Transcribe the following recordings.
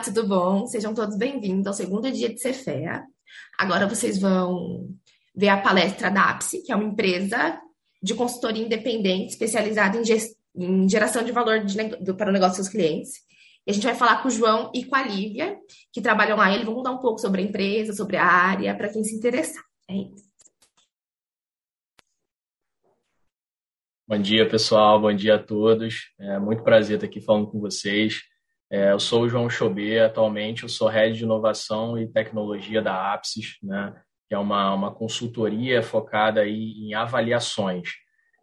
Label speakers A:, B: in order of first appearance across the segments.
A: Olá, tudo bom? Sejam todos bem-vindos ao segundo dia de Cefea. Agora vocês vão ver a palestra da APSE, que é uma empresa de consultoria independente especializada em, em geração de valor de para o negócio dos clientes. E a gente vai falar com o João e com a Lívia, que trabalham lá. Eles vão contar um pouco sobre a empresa, sobre a área, para quem se interessar. É isso.
B: Bom dia, pessoal. Bom dia a todos. É muito prazer estar aqui falando com vocês. É, eu sou o João Chobê, atualmente eu sou Head de Inovação e Tecnologia da Apsis, né, que é uma, uma consultoria focada aí em avaliações.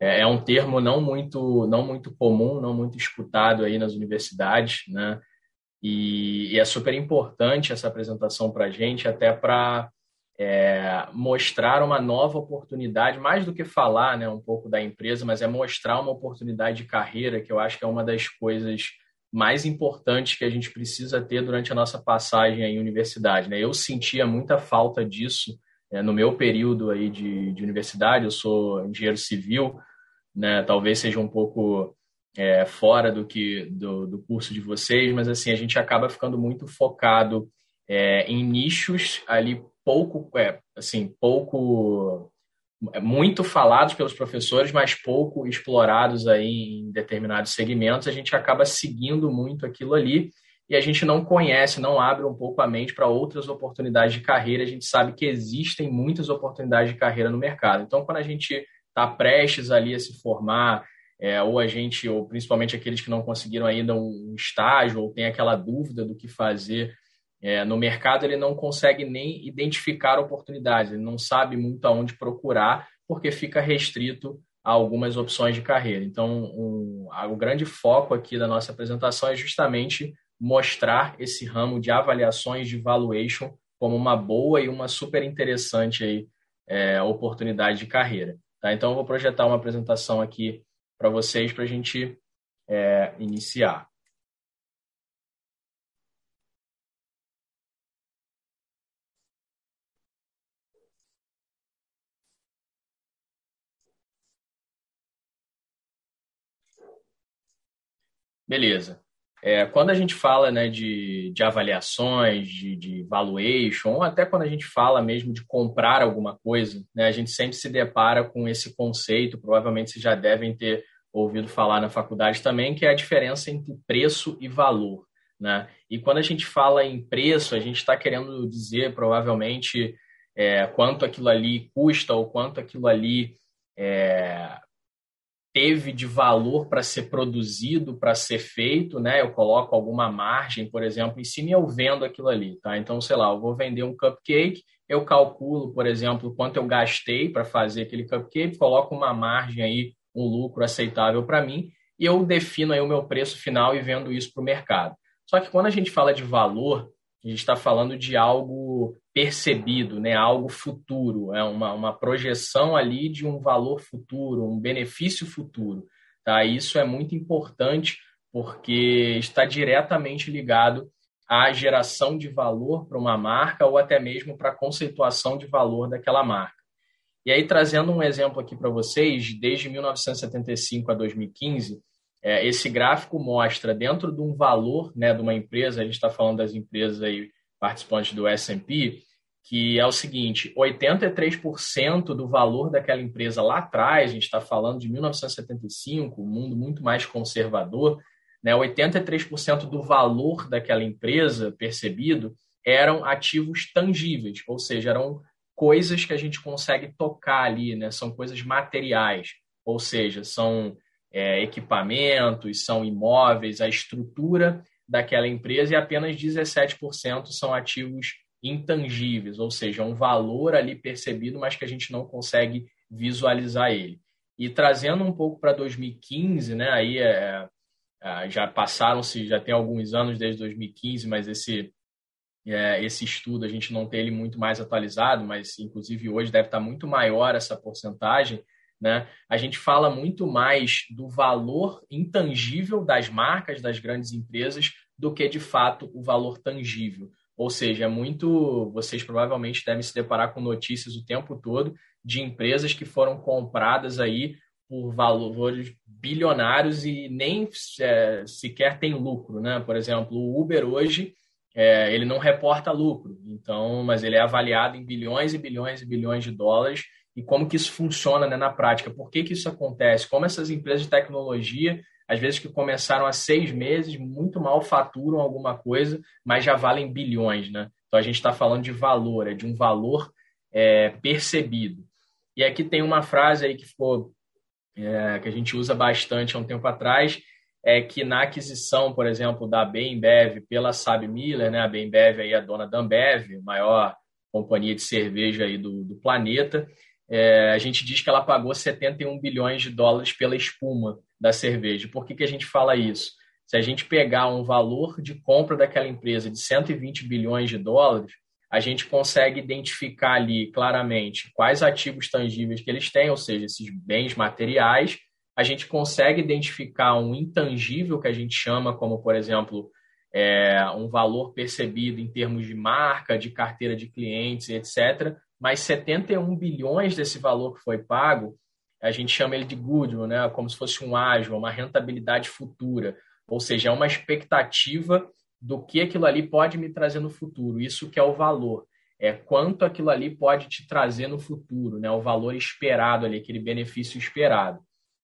B: É, é, um termo não muito, não muito comum, não muito escutado aí nas universidades, né, e, e é super importante essa apresentação para a gente, até para é, mostrar uma nova oportunidade, mais do que falar né, um pouco da empresa, mas é mostrar uma oportunidade de carreira, que eu acho que é uma das coisas mais importantes que a gente precisa ter durante a nossa passagem em universidade. Né? Eu sentia muita falta disso é, no meu período aí de, de, universidade. Eu sou engenheiro civil, né? talvez seja um pouco é, fora do que do, do, curso de vocês, mas assim a gente acaba ficando muito focado é, em nichos ali pouco, é, assim pouco muito falados pelos professores, mas pouco explorados aí em determinados segmentos, a gente acaba seguindo muito aquilo ali e a gente não conhece, não abre um pouco a mente para outras oportunidades de carreira. A gente sabe que existem muitas oportunidades de carreira no mercado. Então, quando a gente está prestes ali a se formar, é, ou a gente, ou principalmente aqueles que não conseguiram ainda um estágio, ou tem aquela dúvida do que fazer é, no mercado ele não consegue nem identificar oportunidades, ele não sabe muito aonde procurar, porque fica restrito a algumas opções de carreira. Então, um, o grande foco aqui da nossa apresentação é justamente mostrar esse ramo de avaliações de valuation como uma boa e uma super interessante aí, é, oportunidade de carreira. Tá? Então, eu vou projetar uma apresentação aqui para vocês para a gente é, iniciar. Beleza. É, quando a gente fala né, de, de avaliações, de, de valuation, ou até quando a gente fala mesmo de comprar alguma coisa, né, a gente sempre se depara com esse conceito, provavelmente vocês já devem ter ouvido falar na faculdade também, que é a diferença entre preço e valor. Né? E quando a gente fala em preço, a gente está querendo dizer provavelmente é, quanto aquilo ali custa ou quanto aquilo ali é, teve de valor para ser produzido, para ser feito, né? Eu coloco alguma margem, por exemplo, em cima e eu vendo aquilo ali, tá? Então, sei lá, eu vou vender um cupcake, eu calculo, por exemplo, quanto eu gastei para fazer aquele cupcake, coloco uma margem aí, um lucro aceitável para mim, e eu defino aí o meu preço final e vendo isso para o mercado. Só que quando a gente fala de valor, a gente está falando de algo percebido, né? algo futuro, é uma, uma projeção ali de um valor futuro, um benefício futuro. Tá? Isso é muito importante porque está diretamente ligado à geração de valor para uma marca ou até mesmo para a conceituação de valor daquela marca. E aí, trazendo um exemplo aqui para vocês, desde 1975 a 2015, é, esse gráfico mostra dentro de um valor né, de uma empresa, a gente está falando das empresas aí, participantes do S&P, que é o seguinte, 83% do valor daquela empresa lá atrás, a gente está falando de 1975, um mundo muito mais conservador, né, 83% do valor daquela empresa percebido eram ativos tangíveis, ou seja, eram coisas que a gente consegue tocar ali, né, são coisas materiais, ou seja, são é, equipamentos, são imóveis, a estrutura daquela empresa e apenas 17% são ativos intangíveis, ou seja, um valor ali percebido, mas que a gente não consegue visualizar ele. E trazendo um pouco para 2015, né, aí é, é, já passaram-se, já tem alguns anos desde 2015, mas esse, é, esse estudo a gente não tem ele muito mais atualizado, mas inclusive hoje deve estar muito maior essa porcentagem, né? A gente fala muito mais do valor intangível das marcas, das grandes empresas, do que de fato o valor tangível. Ou seja, é muito. Vocês provavelmente devem se deparar com notícias o tempo todo de empresas que foram compradas aí por valores bilionários e nem é, sequer tem lucro, né? Por exemplo, o Uber hoje é, ele não reporta lucro, então, mas ele é avaliado em bilhões e bilhões e bilhões de dólares e como que isso funciona né, na prática, por que, que isso acontece, como essas empresas de tecnologia, às vezes que começaram há seis meses, muito mal faturam alguma coisa, mas já valem bilhões, né? Então a gente está falando de valor, é de um valor é, percebido. E aqui tem uma frase aí que ficou é, que a gente usa bastante há um tempo atrás, é que na aquisição, por exemplo, da Bembev pela Saab Miller, né, a Bembev aí é a dona da Ambev, maior companhia de cerveja aí do, do planeta, é, a gente diz que ela pagou 71 bilhões de dólares pela espuma da cerveja. Por que, que a gente fala isso? Se a gente pegar um valor de compra daquela empresa de 120 bilhões de dólares, a gente consegue identificar ali claramente quais ativos tangíveis que eles têm, ou seja, esses bens materiais. A gente consegue identificar um intangível que a gente chama como, por exemplo, é, um valor percebido em termos de marca, de carteira de clientes, etc. Mas 71 bilhões desse valor que foi pago, a gente chama ele de goodwill, né? como se fosse um ágio, uma rentabilidade futura. Ou seja, é uma expectativa do que aquilo ali pode me trazer no futuro. Isso que é o valor. É quanto aquilo ali pode te trazer no futuro, né? O valor esperado ali, aquele benefício esperado,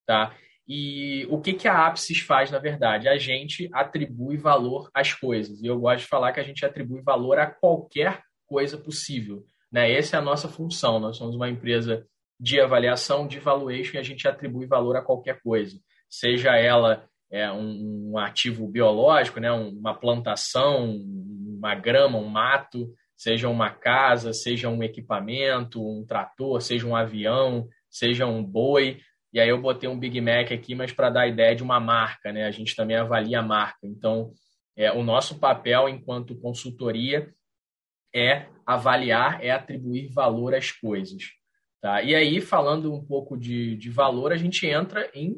B: tá? E o que, que a Apsis faz, na verdade? A gente atribui valor às coisas. E eu gosto de falar que a gente atribui valor a qualquer coisa possível. Né? Essa é a nossa função. Nós somos uma empresa de avaliação, de valuation, e a gente atribui valor a qualquer coisa. Seja ela é, um, um, ativo biológico, né, uma plantação, uma grama, um mato, seja uma casa, seja um equipamento, um trator, seja um avião, seja um boi. E aí eu botei um Big Mac aqui, mas para dar a ideia de uma marca, né? A gente também avalia a marca. Então, é, o nosso papel enquanto consultoria é avaliar, é atribuir valor às coisas. Tá? E aí, falando um pouco de, de valor, a gente entra em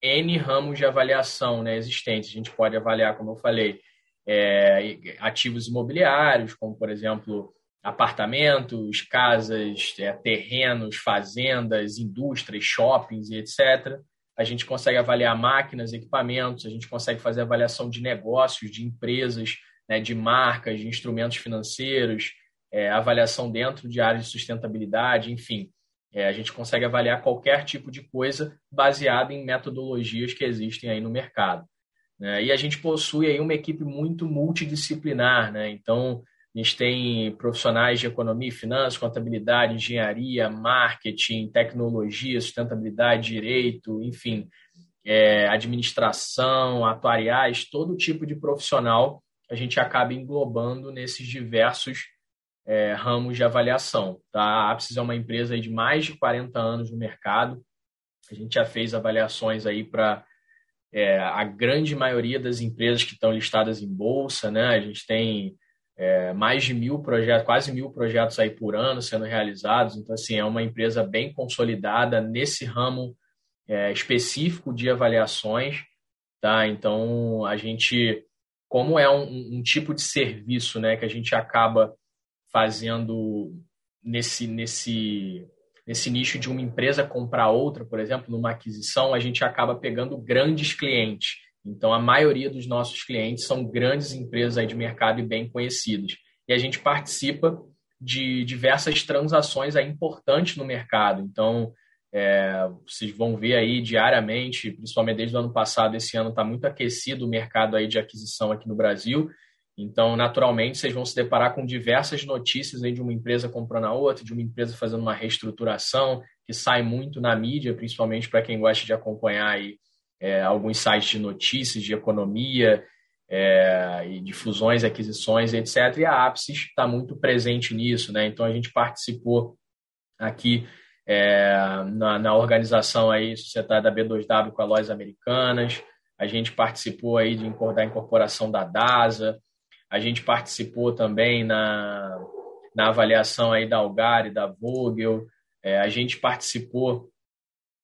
B: N ramos de avaliação né, existentes. A gente pode avaliar, como eu falei, é, ativos imobiliários, como, por exemplo, apartamentos, casas, é, terrenos, fazendas, indústrias, shoppings e etc. A gente consegue avaliar máquinas, equipamentos, a gente consegue fazer avaliação de negócios, de empresas, né, de marcas, de instrumentos financeiros, é, avaliação dentro de áreas de sustentabilidade, enfim. É, a gente consegue avaliar qualquer tipo de coisa baseado em metodologias que existem aí no mercado. Né? E a gente possui aí uma equipe muito multidisciplinar, né? Então, a gente tem profissionais de economia e finanças, contabilidade, engenharia, marketing, tecnologia, sustentabilidade, direito, enfim, é, administração, atuariais, todo tipo de profissional a gente acaba englobando nesses diversos é, ramos de avaliação. Tá? A Apsis é uma empresa de mais de 40 anos no mercado. A gente já fez avaliações aí para é, a grande maioria das empresas que estão listadas em bolsa, né? A gente tem é, mais de mil projetos, quase mil projetos aí por ano sendo realizados. Então, assim, é uma empresa bem consolidada nesse ramo é, específico de avaliações, tá? Então, a gente, como é um, um tipo de serviço, né, que a gente acaba fazendo nesse, nesse, nesse nicho de uma empresa comprar outra, por exemplo, numa aquisição, a gente acaba pegando grandes clientes. Então, a maioria dos nossos clientes são grandes empresas de mercado e bem conhecidas. E a gente participa de diversas transações aí importantes no mercado. Então, é, vocês vão ver aí diariamente, principalmente desde o ano passado, esse ano está muito aquecido o mercado aí de aquisição aqui no Brasil. Então, naturalmente, vocês vão se deparar com diversas notícias de uma empresa comprando a outra, de uma empresa fazendo uma reestruturação, que sai muito na mídia, principalmente para quem gosta de acompanhar aí, é, alguns sites de notícias, de economia, é, e de fusões, aquisições, etc. E a Apsis está muito presente nisso. Né? Então, a gente participou aqui é, na, na, organização aí societária da B2W com a Lojas Americanas, a gente participou aí de, da incorporação da DASA, a gente participou também na, na avaliação aí da e da Vogel. É, a gente participou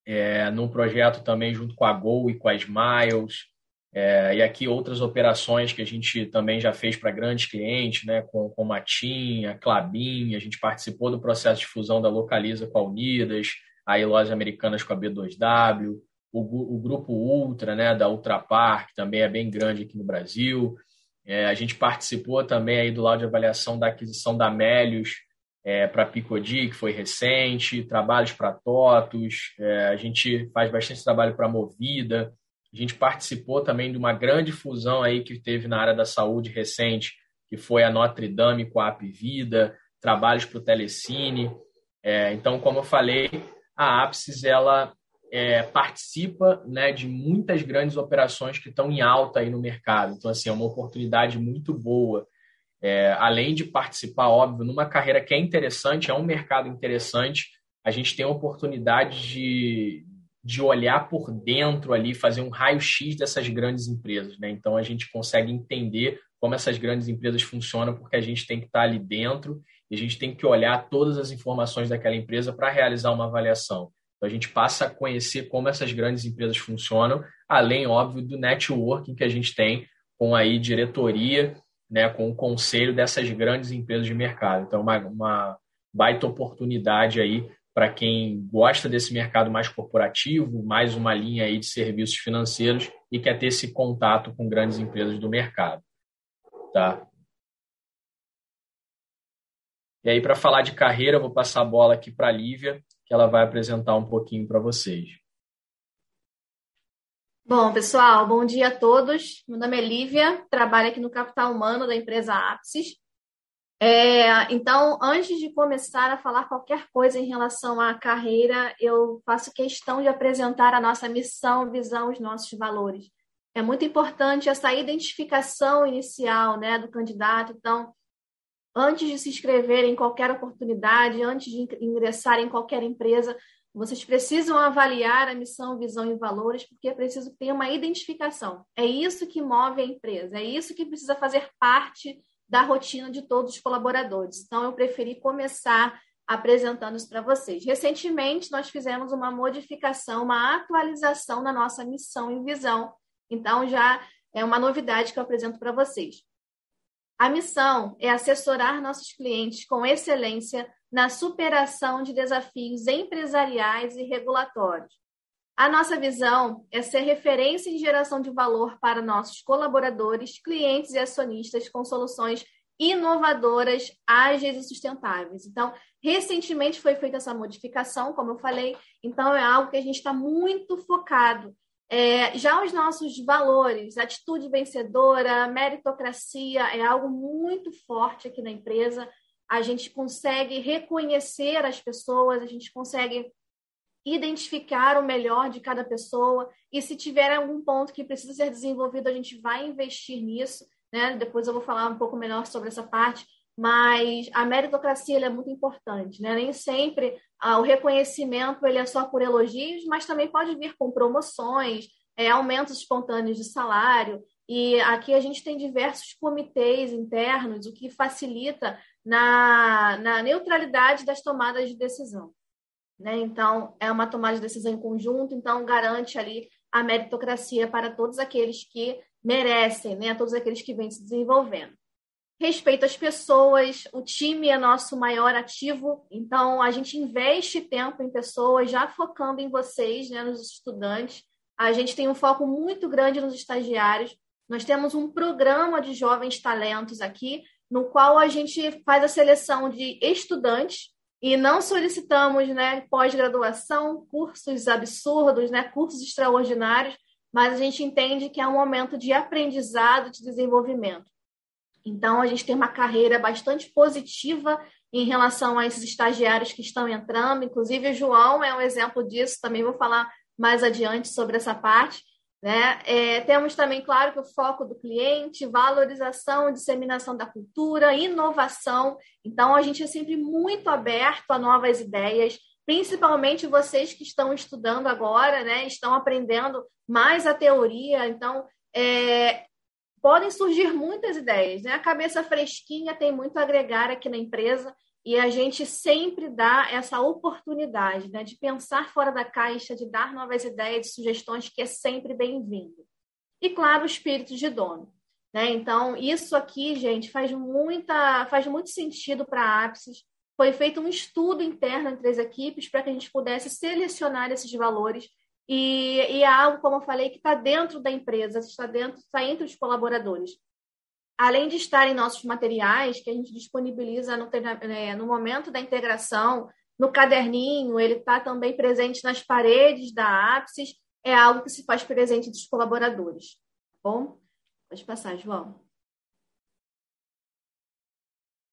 B: é, num projeto também junto com a Gol e com a Smiles. É, e aqui outras operações que a gente também já fez para grandes clientes, né, com, com a TIM, a Clabin, a gente participou do processo de fusão da Localiza com a Unidas, aí lojas americanas com a B2W, o, o grupo Ultra, né, da Ultra Park, também é bem grande aqui no Brasil. É, a gente participou também aí do lado de avaliação da aquisição da Melios é, para Picodi, que foi recente, trabalhos para Totos, é, a gente faz bastante trabalho para Movida, a gente participou também de uma grande fusão aí que teve na área da saúde recente, que foi a Notre Dame com a Apvida, trabalhos para o Telecine. É, então, como eu falei, a Apsis ela é, participa né, de muitas grandes operações que estão em alta aí no mercado. Então, assim, é uma oportunidade muito boa. É, além de participar, óbvio, numa carreira que é interessante, é um mercado interessante, a gente tem a oportunidade de, de olhar por dentro ali, fazer um raio-x dessas grandes empresas. Né? Então, a gente consegue entender como essas grandes empresas funcionam, porque a gente tem que estar ali dentro e a gente tem que olhar todas as informações daquela empresa para realizar uma avaliação. Então, a gente passa a conhecer como essas grandes empresas funcionam, além, óbvio, do networking que a gente tem com aí diretoria, né, com o conselho dessas grandes empresas de mercado. Então, uma, uma baita oportunidade aí para quem gosta desse mercado mais corporativo, mais uma linha aí de serviços financeiros e quer ter esse contato com grandes empresas do mercado. Tá? E aí, para falar de carreira, eu vou passar a bola aqui para a Lívia, que ela vai apresentar um pouquinho para vocês.
C: Bom, pessoal, bom dia a todos. Meu nome é Lívia, trabalho aqui no Capital Humano da empresa Apsis. É, então, antes de começar a falar qualquer coisa em relação à carreira, eu faço questão de apresentar a nossa missão, visão, os nossos valores. É muito importante essa identificação inicial né, do candidato. Então, antes de se inscrever em qualquer oportunidade, antes de ingressar em qualquer empresa, vocês precisam avaliar a missão, visão e valores, porque é preciso ter uma identificação. É isso que move a empresa, é isso que precisa fazer parte da rotina de todos os colaboradores. Então, eu preferi começar apresentando isso para vocês. Recentemente, nós fizemos uma modificação, uma atualização na nossa missão e visão. Então, já é uma novidade que eu apresento para vocês. A missão é assessorar nossos clientes com excelência na superação de desafios empresariais e regulatórios. A nossa visão é ser referência em geração de valor para nossos colaboradores, clientes e acionistas com soluções inovadoras, ágeis e sustentáveis. Então, recentemente foi feita essa modificação, como eu falei, então é algo que a gente está muito focado é, já os nossos valores, atitude vencedora, meritocracia, é algo muito forte aqui na empresa. A gente consegue reconhecer as pessoas, a gente consegue identificar o melhor de cada pessoa e se tiver algum ponto que precisa ser desenvolvido, a gente vai investir nisso. Né? Depois eu vou falar um pouco melhor sobre essa parte, mas a meritocracia é muito importante, né? Nem sempre ah, o reconhecimento ele é só por elogios, mas também pode vir com promoções, é, aumentos espontâneos de salário. E aqui a gente tem diversos comitês internos, o que facilita na, na neutralidade das tomadas de decisão. Né? Então, é uma tomada de decisão em conjunto, então garante ali a meritocracia para todos aqueles que merecem, né? todos aqueles que vêm se desenvolvendo respeito às pessoas, o time é nosso maior ativo, então a gente investe tempo em pessoas, já focando em vocês, né, nos estudantes. A gente tem um foco muito grande nos estagiários. Nós temos um programa de jovens talentos aqui, no qual a gente faz a seleção de estudantes e não solicitamos né, pós-graduação, cursos absurdos, né, cursos extraordinários, mas a gente entende que é um momento de aprendizado, de desenvolvimento. Então, a gente tem uma carreira bastante positiva em relação a esses estagiários que estão entrando. Inclusive, o João é um exemplo disso, também vou falar mais adiante sobre essa parte. Né? É, temos também, claro, que o foco do cliente, valorização, disseminação da cultura, inovação. Então, a gente é sempre muito aberto a novas ideias, principalmente vocês que estão estudando agora, né? estão aprendendo mais a teoria. Então, é, podem surgir muitas ideias. Né? A cabeça fresquinha tem muito a agregar aqui na empresa e a gente sempre dá essa oportunidade né, de pensar fora da caixa, de dar novas ideias, sugestões, que é sempre bem-vindo. E, claro, o espírito de dono. Né? Então, isso aqui, gente, faz, muita, faz muito sentido para a Apsis. Foi feito um estudo interno entre as equipes para que a gente pudesse selecionar esses valores e, e é algo, como eu falei, que está dentro da empresa, está dentro, está entre os colaboradores. além de estar em nossos materiais, que a gente disponibiliza no, é, no momento da integração, no caderninho, ele está também presente nas paredes da Apsis, é algo que se faz presente dos colaboradores. Tá bom? Pode passar, João.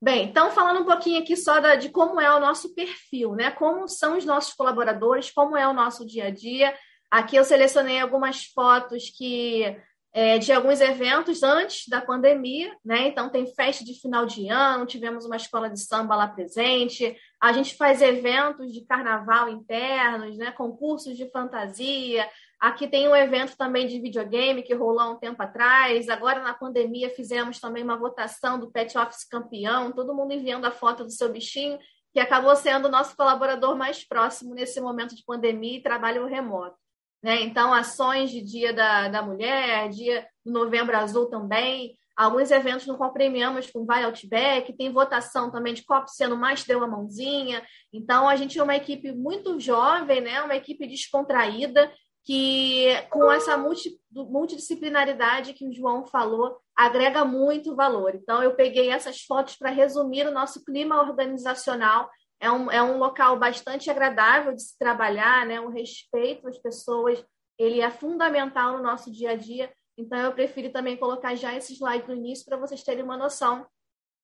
C: Bem, então falando um pouquinho aqui só da, de como é o nosso perfil, né? Como são os nossos colaboradores, como é o nosso dia a dia. Aqui eu selecionei algumas fotos que é, de alguns eventos antes da pandemia, né? Então tem festa de final de ano, tivemos uma escola de samba lá presente, a gente faz eventos de carnaval internos, né? Concursos de fantasia, Aqui tem um evento também de videogame que rolou há um tempo atrás. Agora, na pandemia, fizemos também uma votação do Pet Office campeão, todo mundo enviando a foto do seu bichinho, que acabou sendo o nosso colaborador mais próximo nesse momento de pandemia e trabalho remoto. Né? Então, ações de Dia da, da Mulher, Dia do Novembro Azul também, alguns eventos qual premiamos com Vai Outback, tem votação também de qual sendo mais deu a mãozinha. Então, a gente é uma equipe muito jovem, né? uma equipe descontraída, que com essa multi, multidisciplinaridade que o João falou, agrega muito valor. Então, eu peguei essas fotos para resumir o nosso clima organizacional. É um, é um local bastante agradável de se trabalhar, né? um respeito às pessoas, ele é fundamental no nosso dia a dia. Então, eu preferi também colocar já esse slide no início para vocês terem uma noção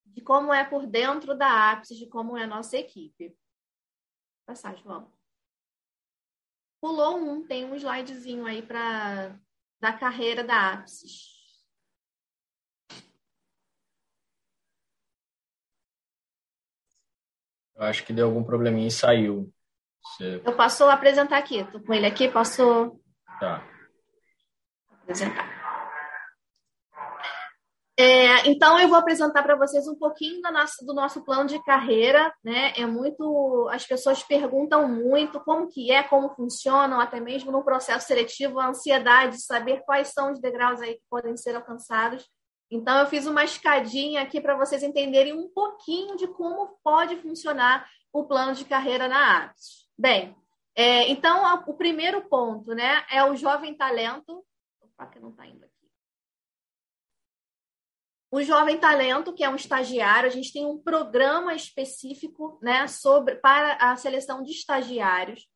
C: de como é por dentro da Ápice, de como é a nossa equipe. Passar, João. Pulou um, tem um slidezinho aí para da carreira da Apsis.
B: Eu acho que deu algum probleminha e saiu.
C: Você... Eu posso apresentar aqui. Tô com ele aqui, posso.
B: Tá.
C: Apresentar. É, então, eu vou apresentar para vocês um pouquinho nossa, do nosso plano de carreira. Né? É muito. As pessoas perguntam muito como que é, como funcionam, até mesmo no processo seletivo, a ansiedade de saber quais são os degraus aí que podem ser alcançados. Então, eu fiz uma escadinha aqui para vocês entenderem um pouquinho de como pode funcionar o plano de carreira na APS. Bem, é, então, o primeiro ponto né, é o jovem talento. Opa, que não está indo aqui. O Jovem Talento, que é um estagiário, a gente tem um programa específico né, sobre, para a seleção de estagiários.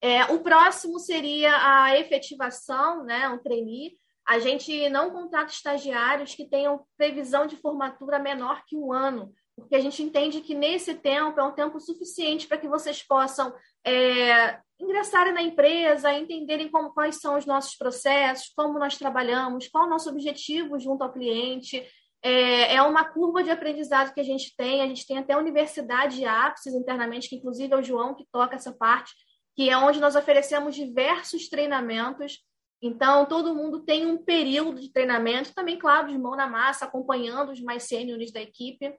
C: É, o próximo seria a efetivação, né, um trainee. A gente não contrata estagiários que tenham previsão de formatura menor que um ano, porque a gente entende que nesse tempo é um tempo suficiente para que vocês possam é, ingressarem na empresa, entenderem como, quais são os nossos processos, como nós trabalhamos, qual é o nosso objetivo junto ao cliente, é, é uma curva de aprendizado que a gente tem. A gente tem até a Universidade de Ápices internamente, que inclusive é o João que toca essa parte, que é onde nós oferecemos diversos treinamentos. Então, todo mundo tem um período de treinamento, também, claro, de mão na massa, acompanhando os mais sêniores da equipe,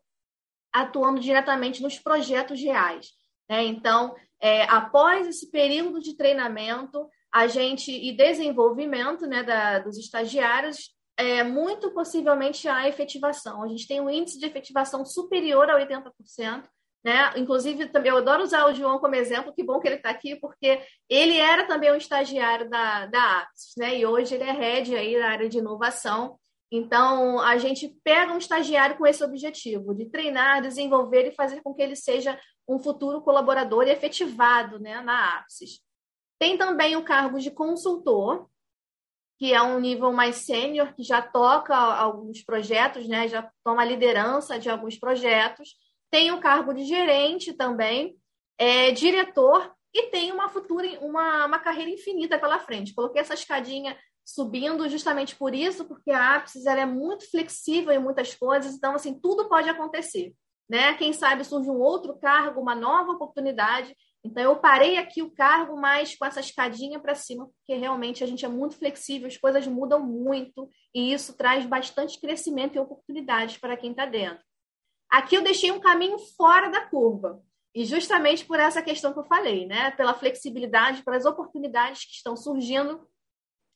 C: atuando diretamente nos projetos reais. Né? Então, é, após esse período de treinamento, a gente e desenvolvimento né, da, dos estagiários, é, muito possivelmente a efetivação. A gente tem um índice de efetivação superior a 80%. Né? Inclusive, também eu adoro usar o João como exemplo, que bom que ele está aqui, porque ele era também um estagiário da, da Apps, né? E hoje ele é head aí na área de inovação. Então, a gente pega um estagiário com esse objetivo, de treinar, desenvolver e fazer com que ele seja um futuro colaborador efetivado né, na Apps. Tem também o cargo de consultor, que é um nível mais sênior, que já toca alguns projetos, né? já toma liderança de alguns projetos, tem o cargo de gerente também, é diretor e tem uma futura, uma, uma carreira infinita pela frente. Coloquei essa escadinha subindo justamente por isso, porque a Apsis ela é muito flexível em muitas coisas, então assim, tudo pode acontecer. Né? Quem sabe surge um outro cargo, uma nova oportunidade, então, eu parei aqui o cargo mais com essa escadinha para cima, porque realmente a gente é muito flexível, as coisas mudam muito e isso traz bastante crescimento e oportunidades para quem está dentro. Aqui eu deixei um caminho fora da curva, e justamente por essa questão que eu falei, né? Pela flexibilidade, pelas oportunidades que estão surgindo,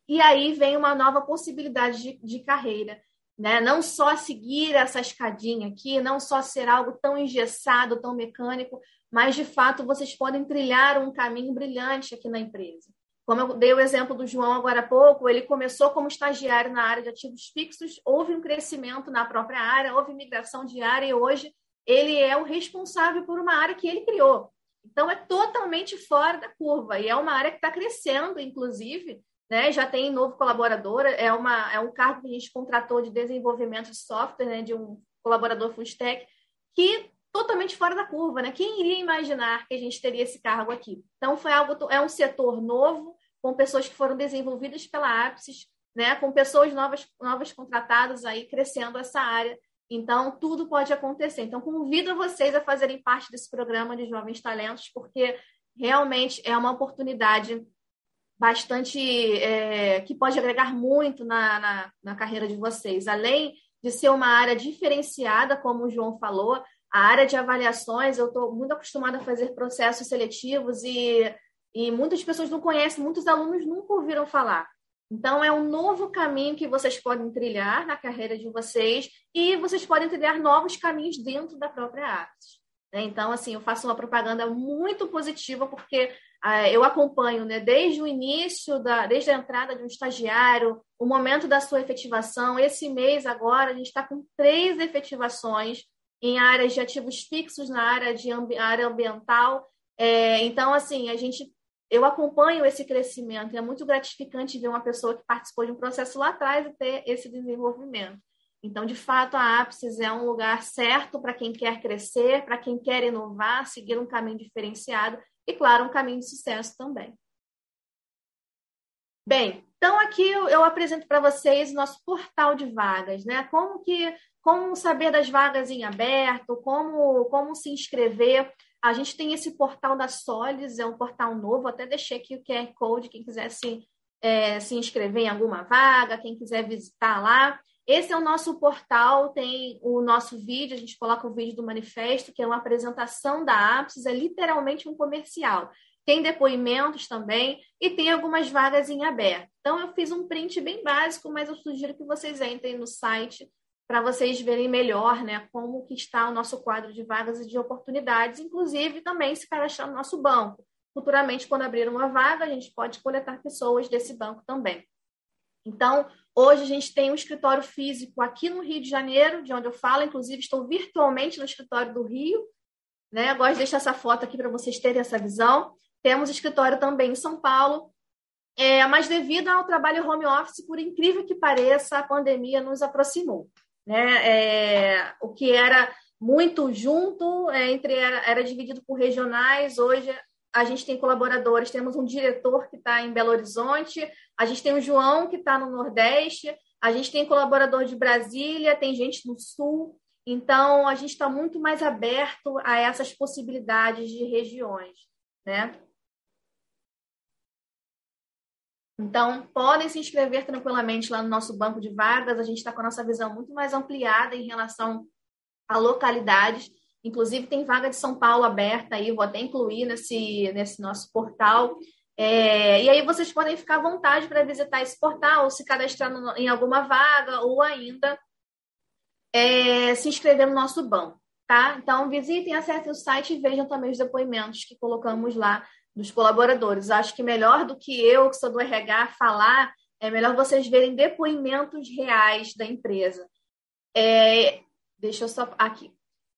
C: e aí vem uma nova possibilidade de, de carreira. Né? Não só seguir essa escadinha aqui, não só ser algo tão engessado, tão mecânico, mas de fato vocês podem trilhar um caminho brilhante aqui na empresa. Como eu dei o exemplo do João agora há pouco, ele começou como estagiário na área de ativos fixos, houve um crescimento na própria área, houve migração de área e hoje ele é o responsável por uma área que ele criou. Então, é totalmente fora da curva e é uma área que está crescendo, inclusive, né? já tem novo colaborador, é, uma, é um cargo que a gente contratou de desenvolvimento de software, né? de um colaborador full stack, que totalmente fora da curva, né? Quem iria imaginar que a gente teria esse cargo aqui? Então, foi algo, é um setor novo, com pessoas que foram desenvolvidas pela Apsis, né? Com pessoas novas, novas contratadas aí, crescendo essa área então, tudo pode acontecer. Então, convido vocês a fazerem parte desse programa de Jovens Talentos, porque realmente é uma oportunidade bastante é, que pode agregar muito na, na, na, carreira de vocês. Além de ser uma área diferenciada, como o João falou, a área de avaliações, eu estou muito acostumada a fazer processos seletivos e, e muitas pessoas não conhecem, muitos alunos nunca ouviram falar. Então, é um novo caminho que vocês podem trilhar na carreira de vocês e vocês podem trilhar novos caminhos dentro da própria arte. Né? Então, assim, eu faço uma propaganda muito positiva porque uh, eu acompanho né, desde o início, da, desde a entrada de um estagiário, o momento da sua efetivação. Esse mês, agora, a gente está com três efetivações em áreas de ativos fixos, na área, de ambi área ambiental. É, então, assim, a gente eu acompanho esse crescimento é muito gratificante ver uma pessoa que participou de um processo lá atrás e ter esse desenvolvimento. Então, de fato, a Apsis é um lugar certo para quem quer crescer, para quem quer inovar, seguir um caminho diferenciado e, claro, um caminho de sucesso também. Bem, então aqui eu, eu apresento para vocês o nosso portal de vagas, né? Como que, como saber das vagas em aberto, como, como se inscrever. A gente tem esse portal da Solis, é um portal novo, até deixei aqui o QR Code, quem quiser se, é, se inscrever em alguma vaga, quem quiser visitar lá. Esse é o nosso portal, tem o nosso vídeo, a gente coloca o vídeo do manifesto, que é uma apresentação da Apsis, é literalmente um comercial. Tem depoimentos também e tem algumas vagas em aberto. Então, eu fiz um print bem básico, mas eu sugiro que vocês entrem no site para vocês verem melhor né, como que está o nosso quadro de vagas e de oportunidades, inclusive também se cadastrar no nosso banco. Futuramente, quando abrir uma vaga, a gente pode coletar pessoas desse banco também. Então, hoje a gente tem um escritório físico aqui no Rio de Janeiro, de onde eu falo, inclusive estou virtualmente no escritório do Rio. Né? Eu gosto de deixar essa foto aqui para vocês terem essa visão. Temos escritório também em São Paulo, é, mas devido ao trabalho home office, por incrível que pareça, a pandemia nos aproximou né? É, o que era muito junto, é, entre era, era dividido por regionais, hoje a gente tem colaboradores, temos um diretor que está em Belo Horizonte, a gente tem o João que está no Nordeste, a gente tem colaborador de Brasília, tem gente no Sul, então a gente está muito mais aberto a essas possibilidades de regiões, né? Então, podem se inscrever tranquilamente lá no nosso banco de vagas. A gente está com a nossa visão muito mais ampliada em relação a localidades. Inclusive, tem vaga de São Paulo aberta aí, vou até incluir nesse, nesse nosso portal. É, e aí vocês podem ficar à vontade para visitar esse portal, se cadastrar no, em alguma vaga ou ainda é, se inscrever no nosso banco. Tá? Então, visitem, acessem o site e vejam também os depoimentos que colocamos lá dos colaboradores. Acho que melhor do que eu, que sou do RH, falar, é melhor vocês verem depoimentos reais da empresa. É, deixa eu só. Aqui.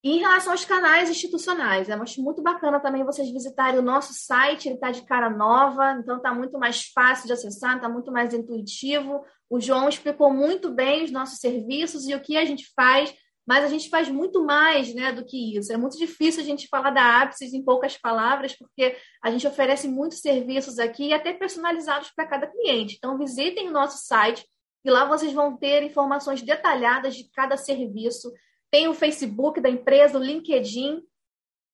C: em relação aos canais institucionais, eu acho muito bacana também vocês visitarem o nosso site, ele está de cara nova, então está muito mais fácil de acessar, está muito mais intuitivo. O João explicou muito bem os nossos serviços e o que a gente faz mas a gente faz muito mais né, do que isso. É muito difícil a gente falar da Apsis em poucas palavras, porque a gente oferece muitos serviços aqui, até personalizados para cada cliente. Então, visitem o nosso site e lá vocês vão ter informações detalhadas de cada serviço. Tem o Facebook da empresa, o LinkedIn,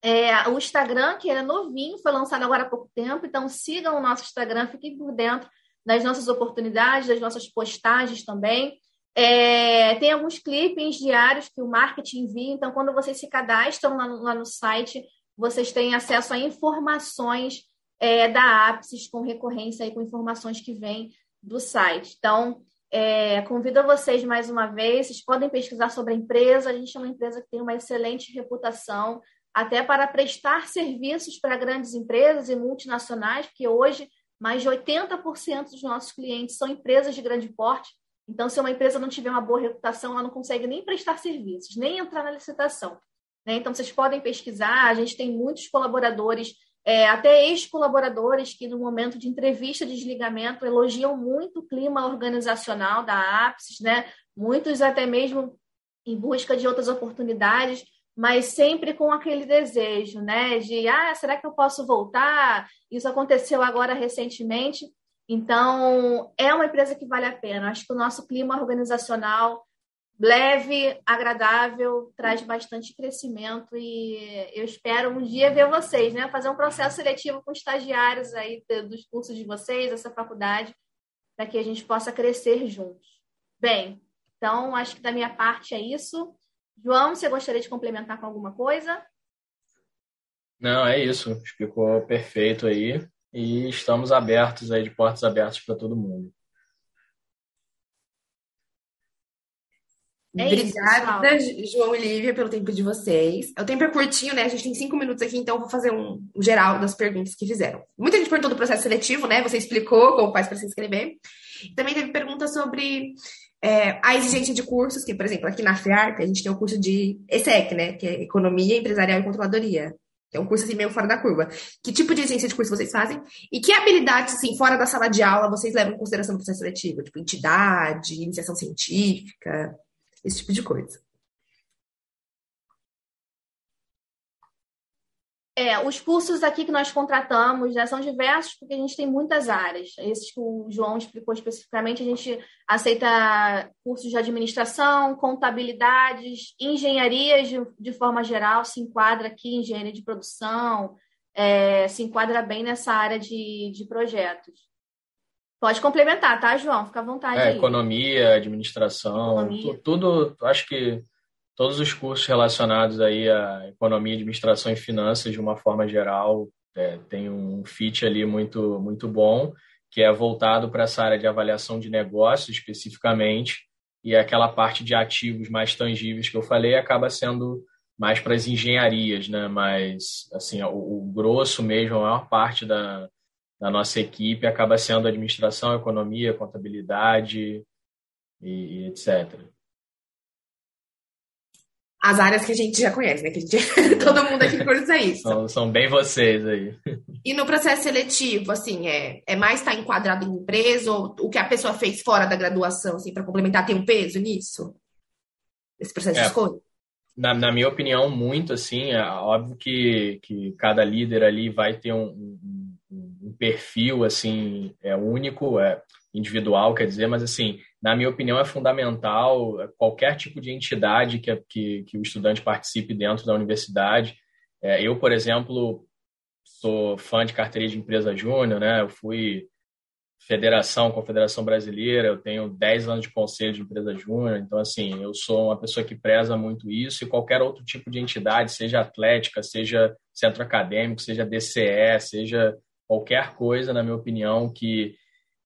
C: é, o Instagram, que é novinho, foi lançado agora há pouco tempo. Então, sigam o nosso Instagram, fiquem por dentro das nossas oportunidades, das nossas postagens também. É, tem alguns clippings diários que o marketing envia, então quando vocês se cadastram lá no, lá no site, vocês têm acesso a informações é, da Apsis com recorrência e com informações que vêm do site. Então, é, convido vocês mais uma vez, vocês podem pesquisar sobre a empresa, a gente é uma empresa que tem uma excelente reputação, até para prestar serviços para grandes empresas e multinacionais, porque hoje mais de 80% dos nossos clientes são empresas de grande porte. Então, se uma empresa não tiver uma boa reputação, ela não consegue nem prestar serviços, nem entrar na licitação. Né? Então, vocês podem pesquisar, a gente tem muitos colaboradores, é, até ex-colaboradores, que no momento de entrevista de desligamento elogiam muito o clima organizacional da Apsis, né? muitos até mesmo em busca de outras oportunidades, mas sempre com aquele desejo, né? De, ah, será que eu posso voltar? Isso aconteceu agora recentemente. Então, é uma empresa que vale a pena. Acho que o nosso clima organizacional leve, agradável, traz bastante crescimento e eu espero um dia ver vocês, né? Fazer um processo seletivo com estagiários aí dos cursos de vocês, essa faculdade, para que a gente possa crescer juntos. Bem, então acho que da minha parte é isso. João, você gostaria de complementar com alguma coisa?
B: Não, é isso. Explicou perfeito aí. E estamos abertos aí, de portas abertas para todo mundo.
A: É Obrigada, isso, João e Lívia, pelo tempo de vocês. O tempo é curtinho, né? A gente tem cinco minutos aqui, então eu vou fazer um, um geral das perguntas que fizeram. Muita gente perguntou do processo seletivo, né? Você explicou como faz para se inscrever. Também teve pergunta sobre é, a exigência de cursos, que, por exemplo, aqui na FIARC, a gente tem o curso de ESEC, né? Que é Economia Empresarial e Controladoria. É um curso assim meio fora da curva. Que tipo de exigência de curso vocês fazem? E que habilidades, assim, fora da sala de aula, vocês levam em consideração no processo seletivo? Tipo, entidade, iniciação científica esse tipo de coisa.
C: É, os cursos aqui que nós contratamos né, são diversos, porque a gente tem muitas áreas. Esses que o João explicou especificamente, a gente aceita cursos de administração, contabilidades, engenharias de, de forma geral, se enquadra aqui engenharia de produção, é, se enquadra bem nessa área de, de projetos. Pode complementar, tá, João? Fica à vontade. É,
B: economia, administração, economia. tudo, acho que todos os cursos relacionados aí à economia, administração e finanças, de uma forma geral, é, tem um fit ali muito, muito bom, que é voltado para essa área de avaliação de negócios especificamente, e aquela parte de ativos mais tangíveis que eu falei acaba sendo mais para as engenharias, né? Mas, assim, o, o grosso mesmo, a maior parte da, da nossa equipe acaba sendo administração, economia, contabilidade e, e etc.
A: As áreas que a gente já conhece, né? Que a gente, todo mundo aqui cursa isso.
B: São, são bem vocês aí.
A: E no processo seletivo, assim, é, é mais estar tá enquadrado em empresa ou o que a pessoa fez fora da graduação, assim, para complementar, tem um peso nisso? Esse processo é, de escolha?
B: Na, na, minha opinião, muito, assim, é óbvio que, que cada líder ali vai ter um, um um perfil assim é único, é individual, quer dizer, mas assim, na minha opinião é fundamental qualquer tipo de entidade que, que, que o estudante participe dentro da universidade. É, eu, por exemplo, sou fã de carteirinha de empresa júnior, né? Eu fui federação, confederação brasileira, eu tenho 10 anos de conselho de empresa júnior, então assim, eu sou uma pessoa que preza muito isso e qualquer outro tipo de entidade, seja atlética, seja centro acadêmico, seja DCE, seja qualquer coisa, na minha opinião, que,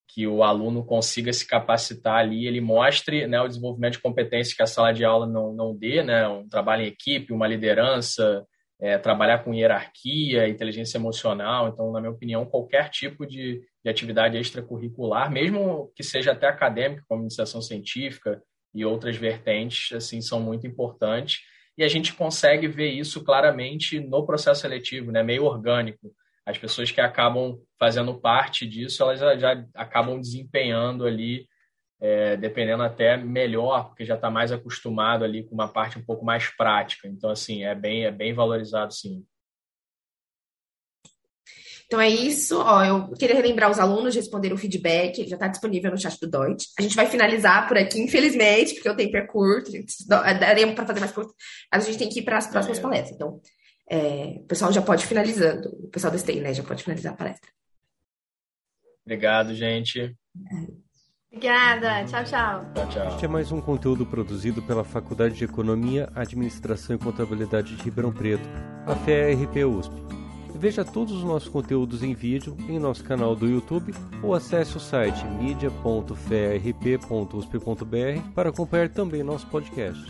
B: que o aluno consiga se capacitar ali, ele mostre né, o desenvolvimento de competências que a sala de aula não, não dê, né, um trabalho em equipe, uma liderança, é, trabalhar com hierarquia, inteligência emocional. Então, na minha opinião, qualquer tipo de, de atividade extracurricular, mesmo que seja até acadêmica, como iniciação científica e outras vertentes, assim, são muito importantes. E a gente consegue ver isso claramente no processo seletivo, né, meio orgânico as pessoas que acabam fazendo parte disso, elas já, já acabam desempenhando ali, é, dependendo até melhor, porque já está mais acostumado ali com uma parte um pouco mais prática. Então, assim, é bem, é bem valorizado, sim.
A: Então é isso. Ó, eu queria relembrar os alunos de responder o feedback, já está disponível no chat do Deutsch. A gente vai finalizar por aqui, infelizmente, porque o tempo é curto, daria para fazer mais curto, mas a gente tem que ir para as próximas é. palestras. Então, é, o pessoal já pode finalizando, o pessoal do STEI, né, já pode finalizar a palestra.
B: Obrigado, gente.
C: Obrigada. Tchau, tchau.
B: Tchau, tchau.
D: Este é mais um conteúdo produzido pela Faculdade de Economia, Administração e Contabilidade de Ribeirão Preto, a FEA-RP USP. Veja todos os nossos conteúdos em vídeo em nosso canal do YouTube ou acesse o site media.fearp.usp.br para acompanhar também nosso podcast.